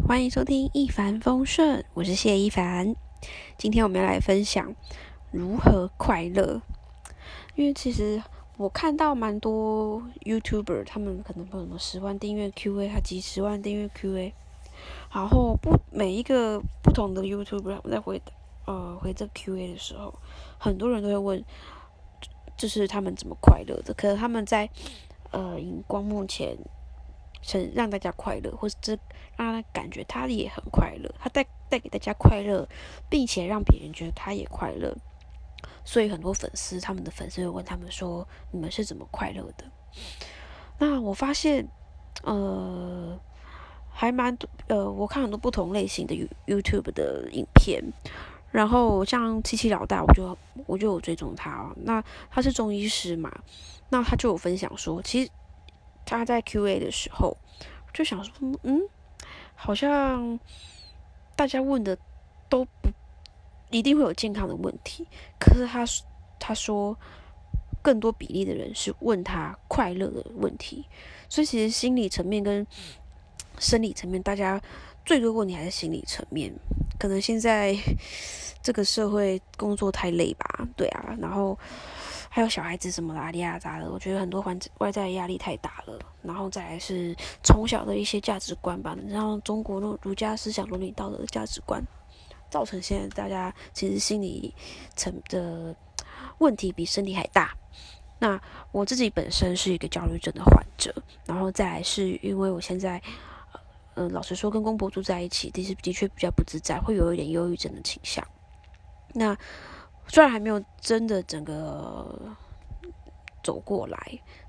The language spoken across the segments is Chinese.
欢迎收听一帆风顺，我是谢一凡。今天我们要来分享如何快乐。因为其实我看到蛮多 YouTuber，他们可能有什么十万订阅 QA，他几十万订阅 QA，然后不每一个不同的 YouTuber 在回呃回这 QA 的时候，很多人都会问，就是他们怎么快乐的？可能他们在呃荧光幕前。想让大家快乐，或是这他感觉他也很快乐，他带带给大家快乐，并且让别人觉得他也快乐。所以很多粉丝，他们的粉丝会问他们说：“你们是怎么快乐的？”那我发现，呃，还蛮，呃，我看很多不同类型的 YouTube 的影片，然后像七七老大，我就我就有追踪他。那他是中医师嘛，那他就有分享说，其实。他在 Q&A 的时候就想说，嗯，好像大家问的都不一定会有健康的问题，可是他他说更多比例的人是问他快乐的问题，所以其实心理层面跟生理层面，大家最多问题还是心理层面。可能现在这个社会工作太累吧，对啊，然后。还有小孩子什么拉里亚扎的，我觉得很多环外在压力太大了，然后再来是从小的一些价值观吧，然后中国那儒家思想伦理道德的价值观，造成现在大家其实心理层的问题比身体还大。那我自己本身是一个焦虑症的患者，然后再来是因为我现在，呃，老实说跟公婆住在一起，其实的确比较不自在，会有一点忧郁症的倾向。那虽然还没有真的整个走过来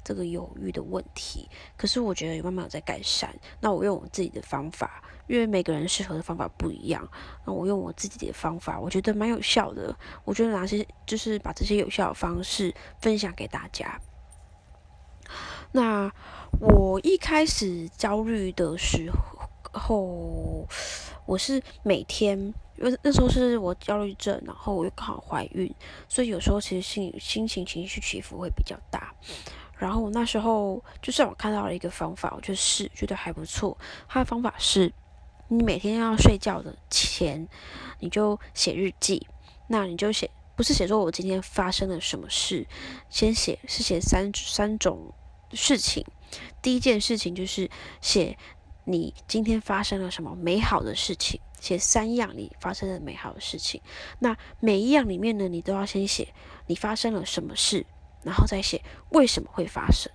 这个犹豫的问题，可是我觉得慢慢有在改善。那我用我自己的方法，因为每个人适合的方法不一样。那我用我自己的方法，我觉得蛮有效的。我觉得哪些就是把这些有效的方式分享给大家。那我一开始焦虑的时候，我是每天。因为那时候是我焦虑症，然后我又刚好怀孕，所以有时候其实心心情情绪起伏会比较大。然后我那时候就算我看到了一个方法，我就试，觉得还不错。他的方法是，你每天要睡觉的前，你就写日记。那你就写，不是写说我今天发生了什么事，先写是写三三种事情。第一件事情就是写你今天发生了什么美好的事情。写三样你发生的美好的事情，那每一样里面呢，你都要先写你发生了什么事，然后再写为什么会发生。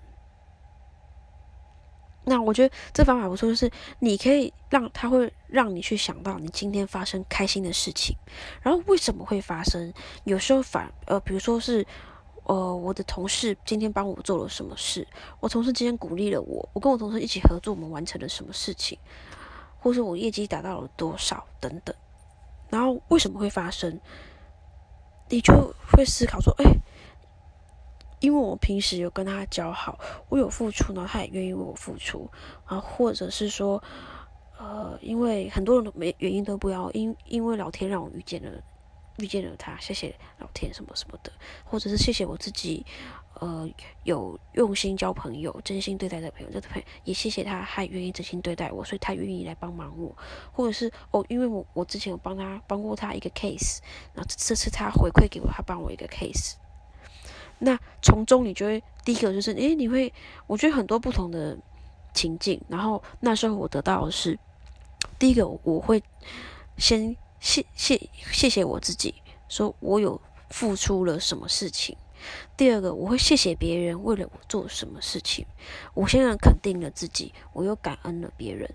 那我觉得这方法不错，就是你可以让他会让你去想到你今天发生开心的事情，然后为什么会发生。有时候反呃，比如说是呃，我的同事今天帮我做了什么事，我同事今天鼓励了我，我跟我同事一起合作，我们完成了什么事情。或是我业绩达到了多少等等，然后为什么会发生？你就会思考说：“哎，因为我平时有跟他交好，我有付出，呢他也愿意为我付出啊，或者是说，呃，因为很多人都没原因都不要，因因为老天让我遇见了遇见了他，谢谢老天什么什么的，或者是谢谢我自己。”呃，有用心交朋友、真心对待的朋友，这个朋友也谢谢他，还愿意真心对待我，所以他愿意来帮忙我，或者是哦，因为我我之前有帮他帮过他一个 case，然后这次他回馈给我，他帮我一个 case，那从中你就会第一个就是，诶，你会，我觉得很多不同的情境，然后那时候我得到的是，第一个我会先谢谢谢谢我自己，说我有付出了什么事情。第二个，我会谢谢别人为了我做什么事情。我现在肯定了自己，我又感恩了别人，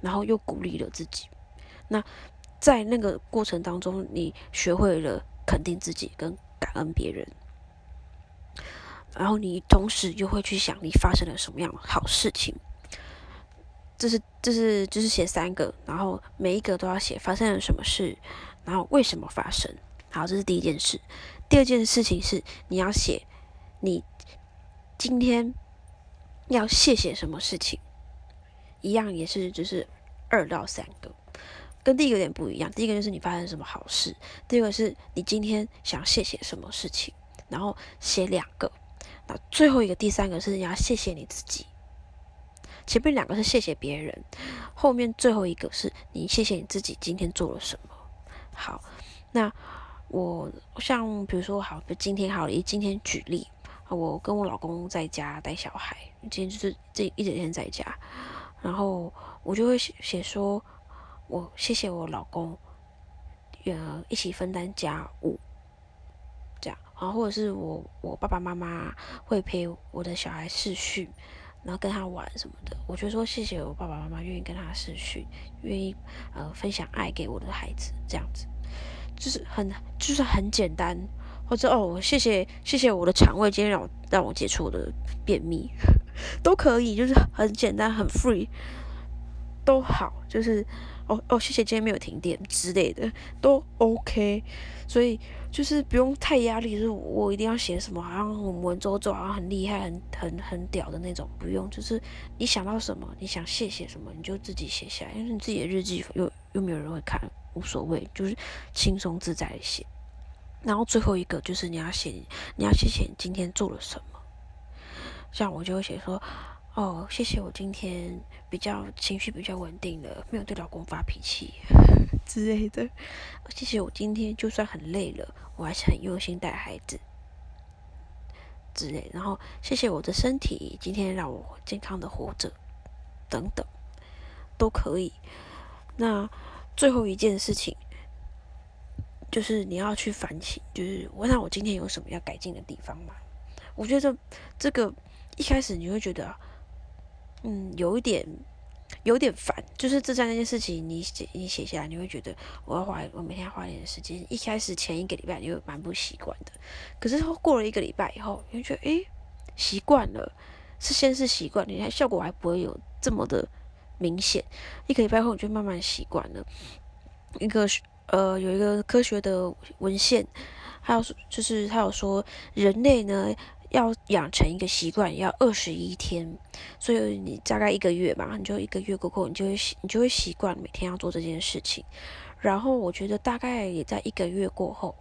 然后又鼓励了自己。那在那个过程当中，你学会了肯定自己跟感恩别人，然后你同时又会去想你发生了什么样的好事情。这是这是就是写三个，然后每一个都要写发生了什么事，然后为什么发生。好，这是第一件事。第二件事情是，你要写你今天要谢谢什么事情，一样也是就是二到三个，跟第一个有点不一样。第一个就是你发生什么好事，第二个是你今天想谢谢什么事情，然后写两个。那最后一个第三个是你要谢谢你自己，前面两个是谢谢别人，后面最后一个是你谢谢你自己今天做了什么。好，那我像比如说，好，今天好，以今天举例，我跟我老公在家带小孩，今天就是这一整天在家，然后我就会写写说，我谢谢我老公，呃，一起分担家务，这样，然后或者是我我爸爸妈妈会陪我的小孩试训。然后跟他玩什么的，我就说谢谢我爸爸妈妈愿意跟他试训，愿意呃分享爱给我的孩子，这样子。就是很就是很简单，或者哦谢谢谢谢我的肠胃今天让我让我解除我的便秘，都可以，就是很简单很 free，都好，就是哦哦谢谢今天没有停电之类的都 OK，所以。就是不用太压力，就是我一定要写什么，好像文绉绉，好像很厉害、很很很屌的那种，不用。就是你想到什么，你想谢谢什么，你就自己写下来，因为你自己的日记又又没有人会看，无所谓，就是轻松自在的写。然后最后一个就是你要写，你要谢谢你今天做了什么。像我就会写说。哦，谢谢我今天比较情绪比较稳定了，没有对老公发脾气 之类的。谢谢我今天就算很累了，我还是很用心带孩子之类。然后谢谢我的身体今天让我健康的活着，等等都可以。那最后一件事情就是你要去反省，就是我想我今天有什么要改进的地方嘛？我觉得这个一开始你会觉得。嗯，有一点，有点烦，就是这三件事情，你写你写下来，你会觉得我要花，我每天花一点时间。一开始前一个礼拜你会蛮不习惯的，可是过了一个礼拜以后，你会觉得诶，习惯了，是先是习惯，你看效果还不会有这么的明显。一个礼拜后，你就慢慢习惯了。一个呃，有一个科学的文献，还有就是他有说人类呢。要养成一个习惯，要二十一天，所以你大概一个月吧，你就一个月过后，你就会习，你就会习惯每天要做这件事情。然后我觉得大概也在一个月过后，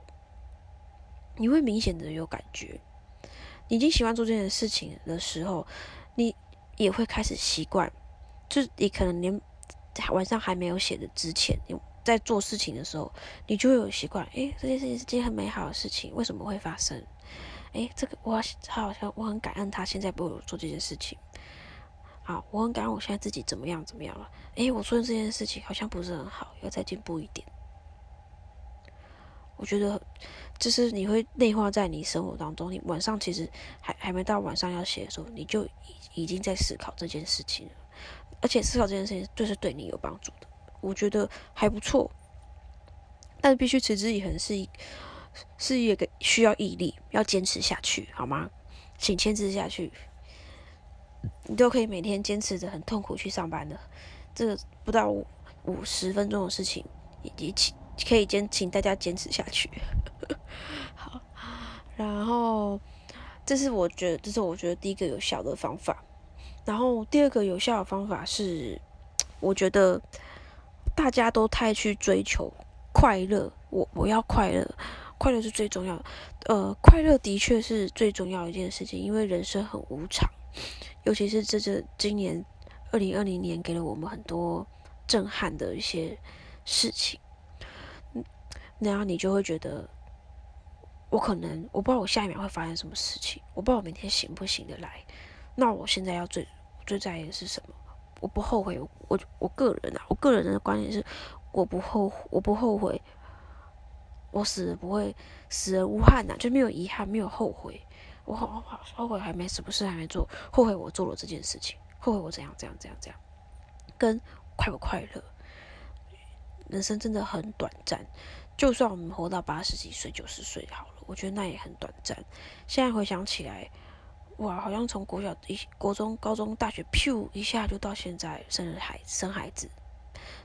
你会明显的有感觉，你已经喜欢做这件事情的时候，你也会开始习惯。就你可能连晚上还没有写的之前，你在做事情的时候，你就会有习惯。诶，这件事情是件很美好的事情，为什么会发生？哎，这个我他好像我很感恩他现在为我做这件事情。好，我很感恩我现在自己怎么样怎么样了。哎，我做的这件事情好像不是很好，要再进步一点。我觉得就是你会内化在你生活当中。你晚上其实还还没到晚上要写的时候，你就已已经在思考这件事情了。而且思考这件事情就是对你有帮助的，我觉得还不错。但是必须持之以恒是一。是一个需要毅力，要坚持下去，好吗？请坚持下去，你都可以每天坚持着很痛苦去上班的，这个不到五十分钟的事情，也请可以坚，请大家坚持下去。好，然后这是我觉得，这是我觉得第一个有效的方法。然后第二个有效的方法是，我觉得大家都太去追求快乐，我我要快乐。快乐是最重要的，呃，快乐的确是最重要的一件事情，因为人生很无常，尤其是这这今年二零二零年给了我们很多震撼的一些事情，嗯，然后你就会觉得，我可能我不知道我下一秒会发生什么事情，我不知道我明天醒不醒得来，那我现在要最最在意的是什么？我不后悔，我我个人啊，我个人的观点是，我不后悔我不后悔。我死不会死而无憾呐，就没有遗憾，没有后悔。我后后悔还没什么事还没做，后悔我做了这件事情，后悔我怎样怎样怎样怎样。跟快不快乐，人生真的很短暂。就算我们活到八十几岁、九十岁好了，我觉得那也很短暂。现在回想起来，哇，好像从国小一、国中、高中、大学，噗一下就到现在生孩、生孩子、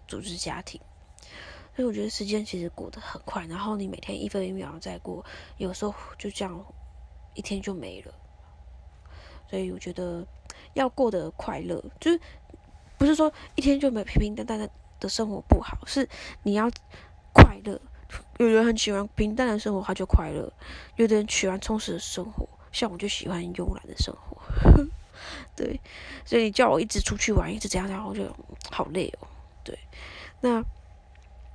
组织家庭。所以我觉得时间其实过得很快，然后你每天一分一秒在过，有时候就这样一天就没了。所以我觉得要过得快乐，就是不是说一天就没平平淡淡的的生活不好，是你要快乐。有人很喜欢平淡的生活，他就快乐；有的人喜欢充实的生活，像我就喜欢慵懒的生活。对，所以你叫我一直出去玩，一直这样，然后就好累哦。对，那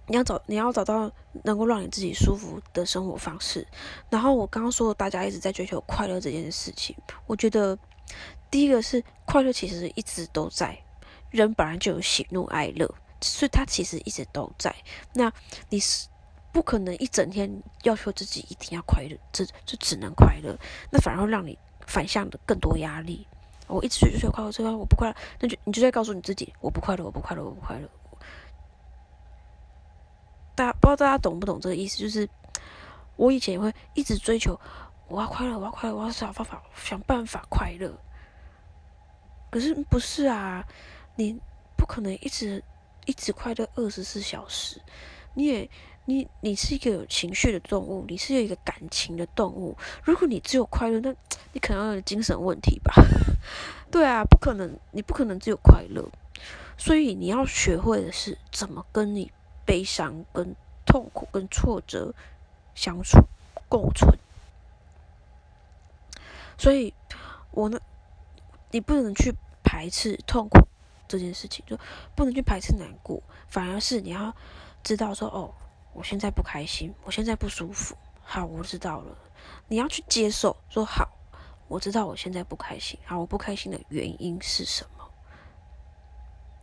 你要找你要找到能够让你自己舒服的生活方式。然后我刚刚说，大家一直在追求快乐这件事情，我觉得第一个是快乐其实一直都在，人本来就有喜怒哀乐，所以它其实一直都在。那你是。不可能一整天要求自己一定要快乐，这就只能快乐，那反而会让你反向的更多压力。我一直追求快乐，这个我不快乐，那就你就在告诉你自己，我不快乐，我不快乐，我不快乐。大家不知道大家懂不懂这个意思？就是我以前也会一直追求，我要快乐，我要快乐，我要想方法想办法快乐。可是不是啊？你不可能一直一直快乐二十四小时，你也。你你是一个有情绪的动物，你是有一个感情的动物。如果你只有快乐，那你可能有精神问题吧？对啊，不可能，你不可能只有快乐。所以你要学会的是怎么跟你悲伤、跟痛苦、跟挫折相处共存。所以，我呢，你不能去排斥痛苦这件事情，就不能去排斥难过，反而是你要知道说哦。我现在不开心，我现在不舒服。好，我知道了。你要去接受，说好，我知道我现在不开心。好，我不开心的原因是什么？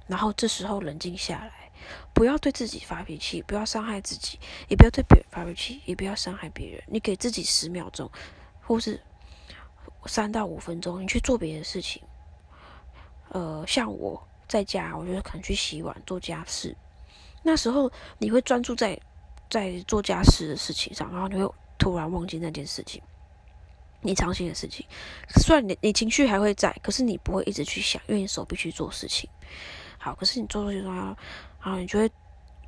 然后这时候冷静下来，不要对自己发脾气，不要伤害自己，也不要对别人发脾气，也不要伤害别人。你给自己十秒钟，或是三到五分钟，你去做别的事情。呃，像我在家，我觉得可能去洗碗、做家事。那时候你会专注在。在做家事的事情上，然后你会突然忘记那件事情，你伤心的事情。虽然你你情绪还会在，可是你不会一直去想，因为你手必须做事情。好，可是你做事情然后你就会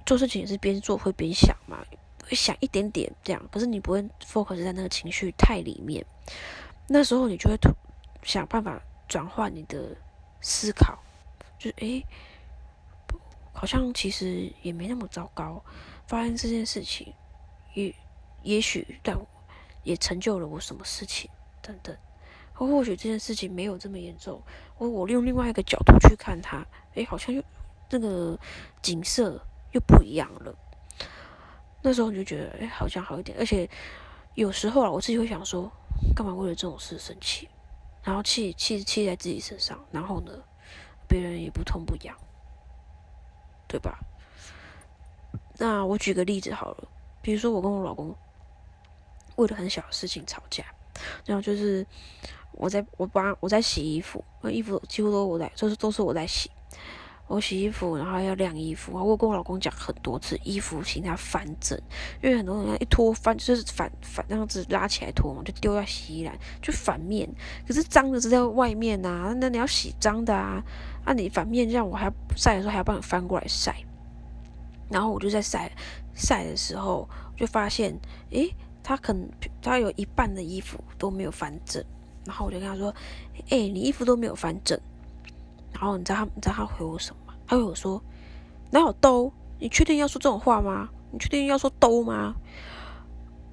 做事情也是边做会边想嘛，会想一点点这样，可是你不会 focus 在那个情绪太里面。那时候你就会突想办法转换你的思考，就是诶，好像其实也没那么糟糕。发生这件事情，也也许让我也成就了我什么事情等等，或或许这件事情没有这么严重，我我用另外一个角度去看它，诶，好像又那个景色又不一样了。那时候你就觉得，诶，好像好一点。而且有时候啊，我自己会想说，干嘛为了这种事生气？然后气气气在自己身上，然后呢，别人也不痛不痒，对吧？那我举个例子好了，比如说我跟我老公为了很小的事情吵架，然后就是我在我帮我在洗衣服，那衣服几乎都我在，就是都是我在洗。我洗衣服，然后要晾衣服，我跟我老公讲很多次，衣服请他翻整，因为很多人一脱翻就是反反那样子拉起来脱嘛，就丢在洗衣篮，就反面。可是脏的是在外面呐，那你要洗脏的啊，那你反面这样，我还要晒的时候还要帮你翻过来晒。然后我就在晒晒的时候，就发现，诶，他可能他有一半的衣服都没有翻正。然后我就跟他说，诶，你衣服都没有翻正。然后你知道他你知道他回我什么？他回我说，哪有兜？你确定要说这种话吗？你确定要说兜吗？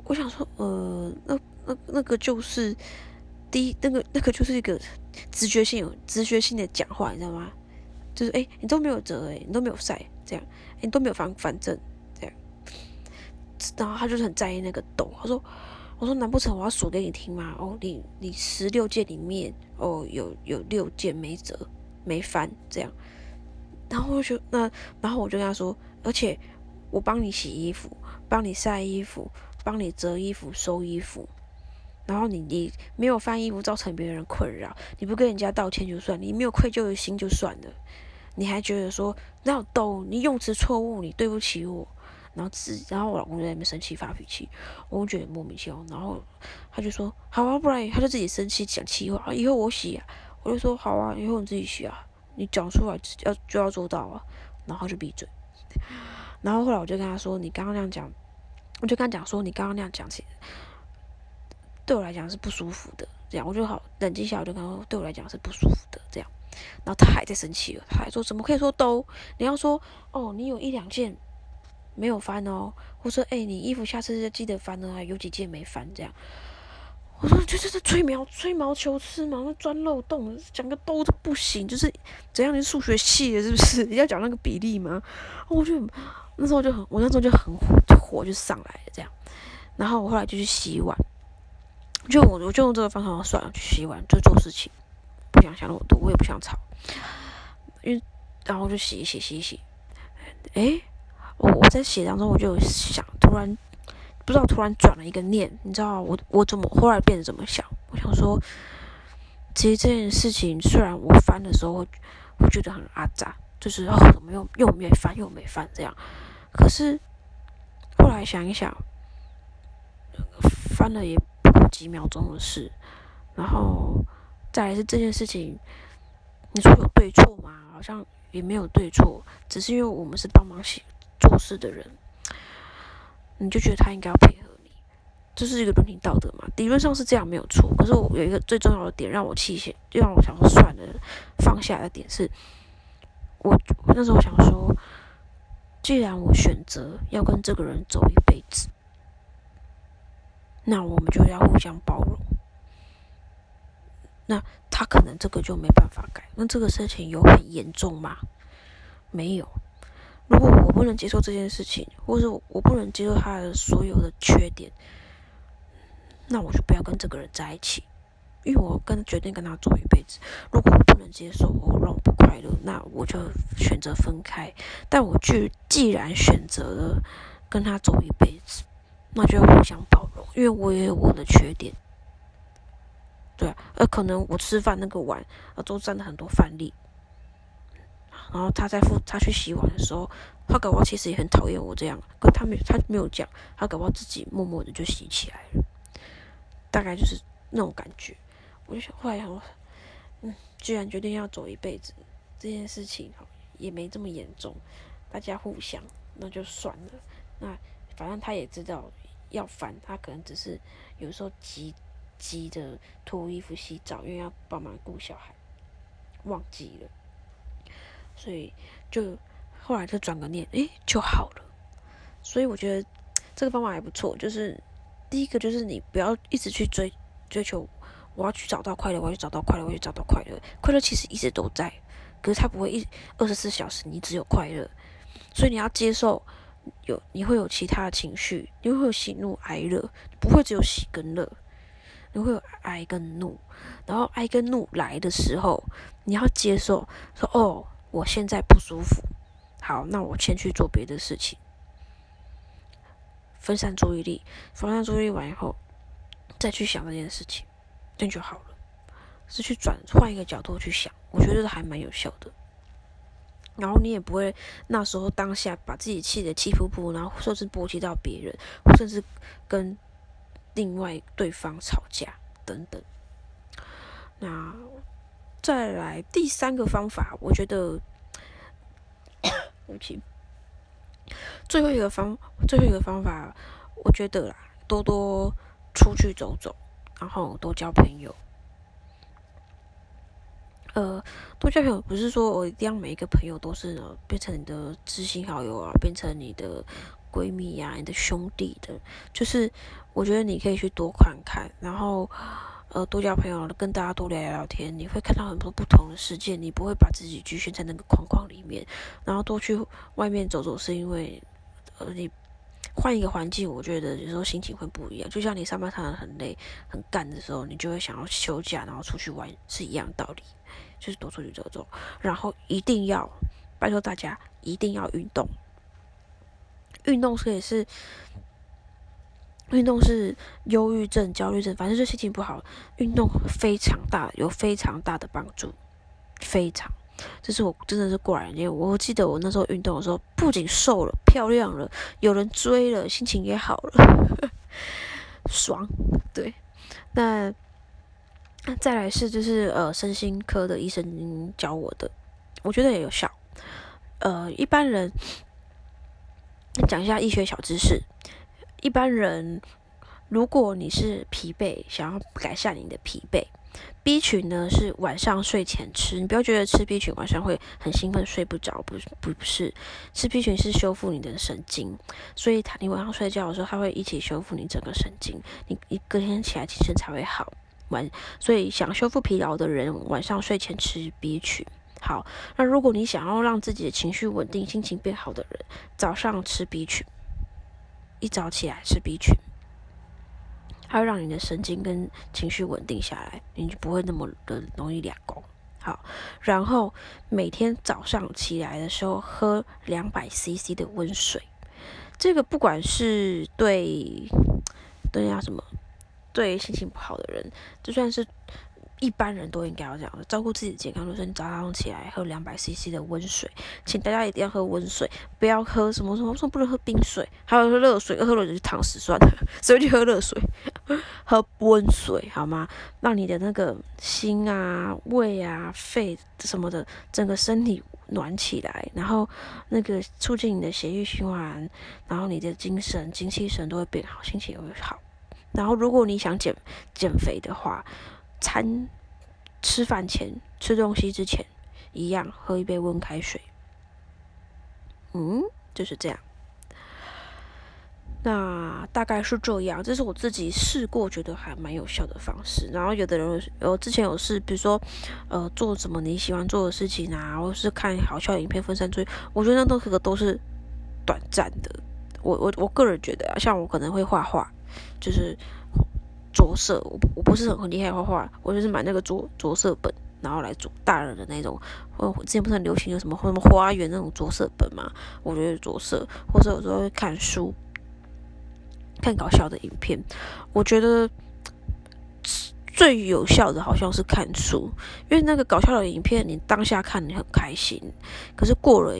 我想说，呃，那那那个就是第一，那个那个就是一个直觉性有直觉性的讲话，你知道吗？就是诶，你都没有折，诶，你都没有晒。这样，你都没有翻反正这样，然后他就是很在意那个洞。他说：“我说难不成我要数给你听吗？哦，你你十六件里面，哦有有六件没折没翻这样。”然后我就那，然后我就跟他说：“而且我帮你洗衣服，帮你晒衣服，帮你折衣服、收衣服，然后你你没有翻衣服造成别人困扰，你不跟人家道歉就算，你没有愧疚的心就算了。”你还觉得说那有逗你用词错误，你对不起我，然后自然后我老公就在那边生气发脾气，我觉得莫名其妙，然后他就说好啊，不然他就自己生气讲气话，以后我洗啊，我就说好啊，以后你自己洗啊，你讲出来要就要做到啊，然后就闭嘴。然后后来我就跟他说，你刚刚那样讲，我就跟他讲说，你刚刚那样讲起，对我来讲是不舒服的，这样。我就好冷静下，我就跟他说，对我来讲是不舒服的，这样。然后他还在生气了，他还说怎么可以说都？你要说哦，你有一两件没有翻哦，或者说哎，你衣服下次记得翻哦，有几件没翻这样。我说就是在吹毛吹毛求疵嘛，那钻漏洞，讲个都不行，就是怎样？你数学系的，是不是？你 要讲那个比例吗？我就那时候就很，我那时候就很火，就火就上来了这样。然后我后来就去洗碗，就我我就用这个方法算了，去洗碗就做事情，不想想那么多，我也不想吵，因为然后就洗一洗洗一洗，诶，我我在写当中我就想，突然。不知道突然转了一个念，你知道我我怎么后来变得怎么想？我想说，其实这件事情虽然我翻的时候我觉得很阿扎，就是哦怎么又又没翻又没翻这样，可是后来想一想，翻了也不过几秒钟的事，然后再来是这件事情，你说有对错吗？好像也没有对错，只是因为我们是帮忙写做事的人。你就觉得他应该要配合你，这是一个伦理道德嘛？理论上是这样没有错。可是我有一个最重要的点让我气血，就让我想说算了，放下的点是，我那时候想说，既然我选择要跟这个人走一辈子，那我们就要互相包容。那他可能这个就没办法改，那这个事情有很严重吗？没有。如果我不能接受这件事情，或者我不能接受他的所有的缺点，那我就不要跟这个人在一起，因为我跟决定跟他走一辈子。如果我不能接受，我让我不快乐，那我就选择分开。但我既既然选择了跟他走一辈子，那就要互相包容，因为我也有我的缺点。对，而可能我吃饭那个碗啊，都沾了很多饭粒。然后他在付他去洗碗的时候，他搞不好其实也很讨厌我这样，可他没他没有讲，他搞不好自己默默的就洗起来了，大概就是那种感觉。我就想后来想，嗯，既然决定要走一辈子，这件事情也没这么严重，大家互相那就算了。那反正他也知道要烦，他可能只是有时候急急着脱衣服洗澡，因为要帮忙顾小孩，忘记了。所以就后来就转个念，诶，就好了。所以我觉得这个方法还不错。就是第一个，就是你不要一直去追追求，我要去找到快乐，我要去找到快乐，我要去找到快乐。快乐其实一直都在，可是它不会一二十四小时你只有快乐。所以你要接受有你会有其他的情绪，你会有喜怒哀乐，不会只有喜跟乐，你会有哀跟怒。然后哀跟怒来的时候，你要接受说哦。我现在不舒服，好，那我先去做别的事情，分散注意力，分散注意力完以后，再去想这件事情，这样就好了。是去转换一个角度去想，我觉得还蛮有效的。然后你也不会那时候当下把自己气得气噗噗，然后甚至波及到别人，甚至跟另外对方吵架等等。那。再来第三个方法，我觉得，对不，最后一个方，最后一个方法，我觉得啦，多多出去走走，然后多交朋友。呃，多交朋友不是说我一定要每一个朋友都是变成你的知心好友啊，变成你的闺蜜呀，你的兄弟的，就是我觉得你可以去多看看，然后。呃，多交朋友，跟大家多聊聊天，你会看到很多不同的世界，你不会把自己局限在那个框框里面。然后多去外面走走，是因为呃，你换一个环境，我觉得有时候心情会不一样。就像你上班上的很累、很干的时候，你就会想要休假，然后出去玩，是一样道理。就是多出去走走，然后一定要拜托大家一定要运动，运动是也是。运动是忧郁症、焦虑症，反正就心情不好，运动非常大，有非常大的帮助，非常。这是我真的是过来人，因为我记得我那时候运动的时候，不仅瘦了、漂亮了，有人追了，心情也好了，爽。对，那再来是就是呃，身心科的医生教我的，我觉得也有效。呃，一般人讲一下医学小知识。一般人，如果你是疲惫，想要改善你的疲惫，B 群呢是晚上睡前吃，你不要觉得吃 B 群晚上会很兴奋睡不着，不不是，吃 B 群是修复你的神经，所以它你晚上睡觉的时候，它会一起修复你整个神经，你你隔天起来精神才会好。晚，所以想修复疲劳的人晚上睡前吃 B 群。好，那如果你想要让自己的情绪稳定、心情变好的人，早上吃 B 群，一早起来吃 B 群。它会让你的神经跟情绪稳定下来，你就不会那么的容易两功。好，然后每天早上起来的时候喝两百 CC 的温水，这个不管是对对呀什么，对心情不好的人，就算是。一般人都应该要这样的照顾自己的健康，就是你早上起来喝两百 CC 的温水，请大家一定要喝温水，不要喝什么什么说不能喝冰水，还有喝热水，喝了就躺死算了，所以就喝热水，喝温水好吗？让你的那个心啊、胃啊、肺什么的，整个身体暖起来，然后那个促进你的血液循环，然后你的精神、精气神都会变好，心情也会好。然后如果你想减减肥的话，餐吃饭前吃东西之前，一样喝一杯温开水。嗯，就是这样。那大概是这样，这是我自己试过，觉得还蛮有效的方式。然后有的人，我之前有试，比如说，呃，做什么你喜欢做的事情啊，或是看好笑影片分散注意，我觉得那都是个都是短暂的。我我我个人觉得啊，像我可能会画画，就是。着色，我我不是很很厉害画画，我就是买那个着着色本，然后来做大人的那种。我之前不是很流行有什么什么花园那种着色本嘛？我觉得着色，或者有时候会看书，看搞笑的影片。我觉得最有效的好像是看书，因为那个搞笑的影片，你当下看你很开心，可是过了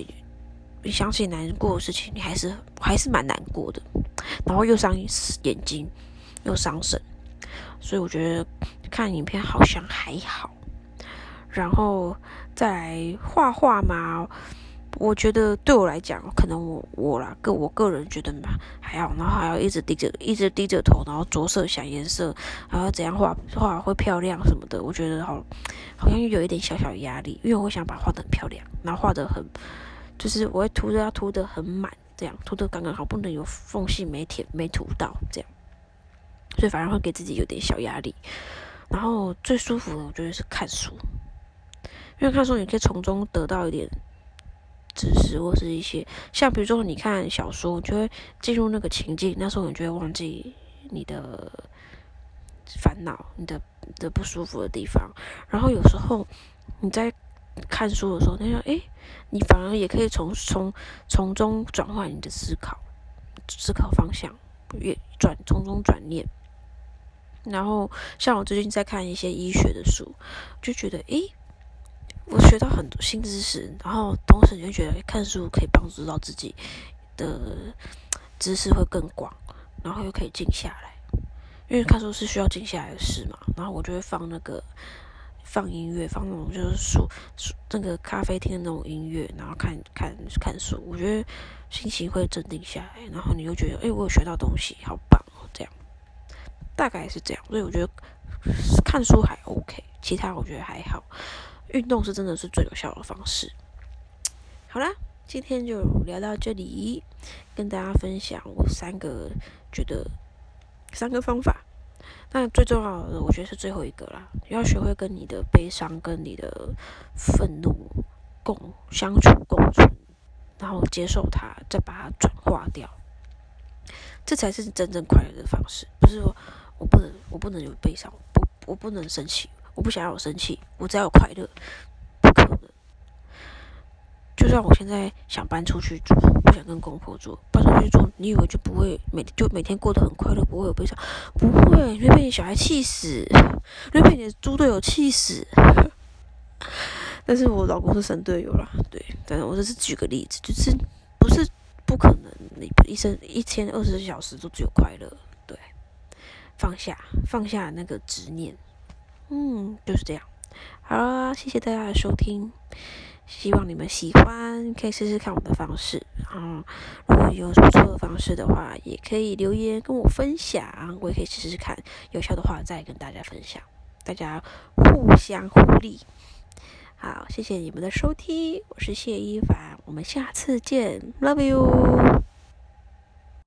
你想起难过的事情，你还是还是蛮难过的，然后又伤眼睛，又伤神。所以我觉得看影片好像还好，然后再来画画嘛，我觉得对我来讲，可能我我啦个我个人觉得嘛还好，然后还要一直低着一直低着头，然后着色想颜色，还要怎样画画会漂亮什么的，我觉得好好像又有一点小小压力，因为我想把画的很漂亮，然后画的很就是我会涂的要涂的很满，这样涂的刚刚好，不能有缝隙没填没涂到这样。所以反而会给自己有点小压力，然后最舒服的我觉得是看书，因为看书你可以从中得到一点知识，或是一些像比如说你看小说，就会进入那个情境，那时候你就会忘记你的烦恼、你的的不舒服的地方，然后有时候你在看书的时候，那想，诶，你反而也可以从从从中转换你的思考思考方向，越转从中转念。然后，像我最近在看一些医学的书，就觉得，诶，我学到很多新知识。然后，同时你就觉得看书可以帮助到自己的知识会更广，然后又可以静下来，因为看书是需要静下来的事嘛。然后我就会放那个放音乐，放那种就是书书那个咖啡厅的那种音乐，然后看看看书。我觉得心情会镇定下来，然后你又觉得，诶，我有学到东西，好棒。大概是这样，所以我觉得看书还 OK，其他我觉得还好。运动是真的是最有效的方式。好啦，今天就聊到这里，跟大家分享我三个觉得三个方法。那最重要的，我觉得是最后一个啦，要学会跟你的悲伤、跟你的愤怒共相处共存，然后接受它，再把它转化掉，这才是真正快乐的方式。不是说。我不能，我不能有悲伤，不，我不能生气，我不想要我生气，我只要有快乐，不可能。就算我现在想搬出去住，不想跟公婆住，搬出去住，你以为就不会每就每天过得很快乐，不会有悲伤？不会，你会被你小孩气死，你会被你的猪队友气死。但是我老公是神队友啦，对，但是我只是举个例子，就是不是不可能，你一生一天二十四小时都只有快乐。放下，放下那个执念，嗯，就是这样。好了，谢谢大家的收听，希望你们喜欢，可以试试看我的方式。然后，如果有不错的方式的话，也可以留言跟我分享，我也可以试试看，有效的话再跟大家分享。大家互相互利。好，谢谢你们的收听，我是谢一凡，我们下次见，Love you。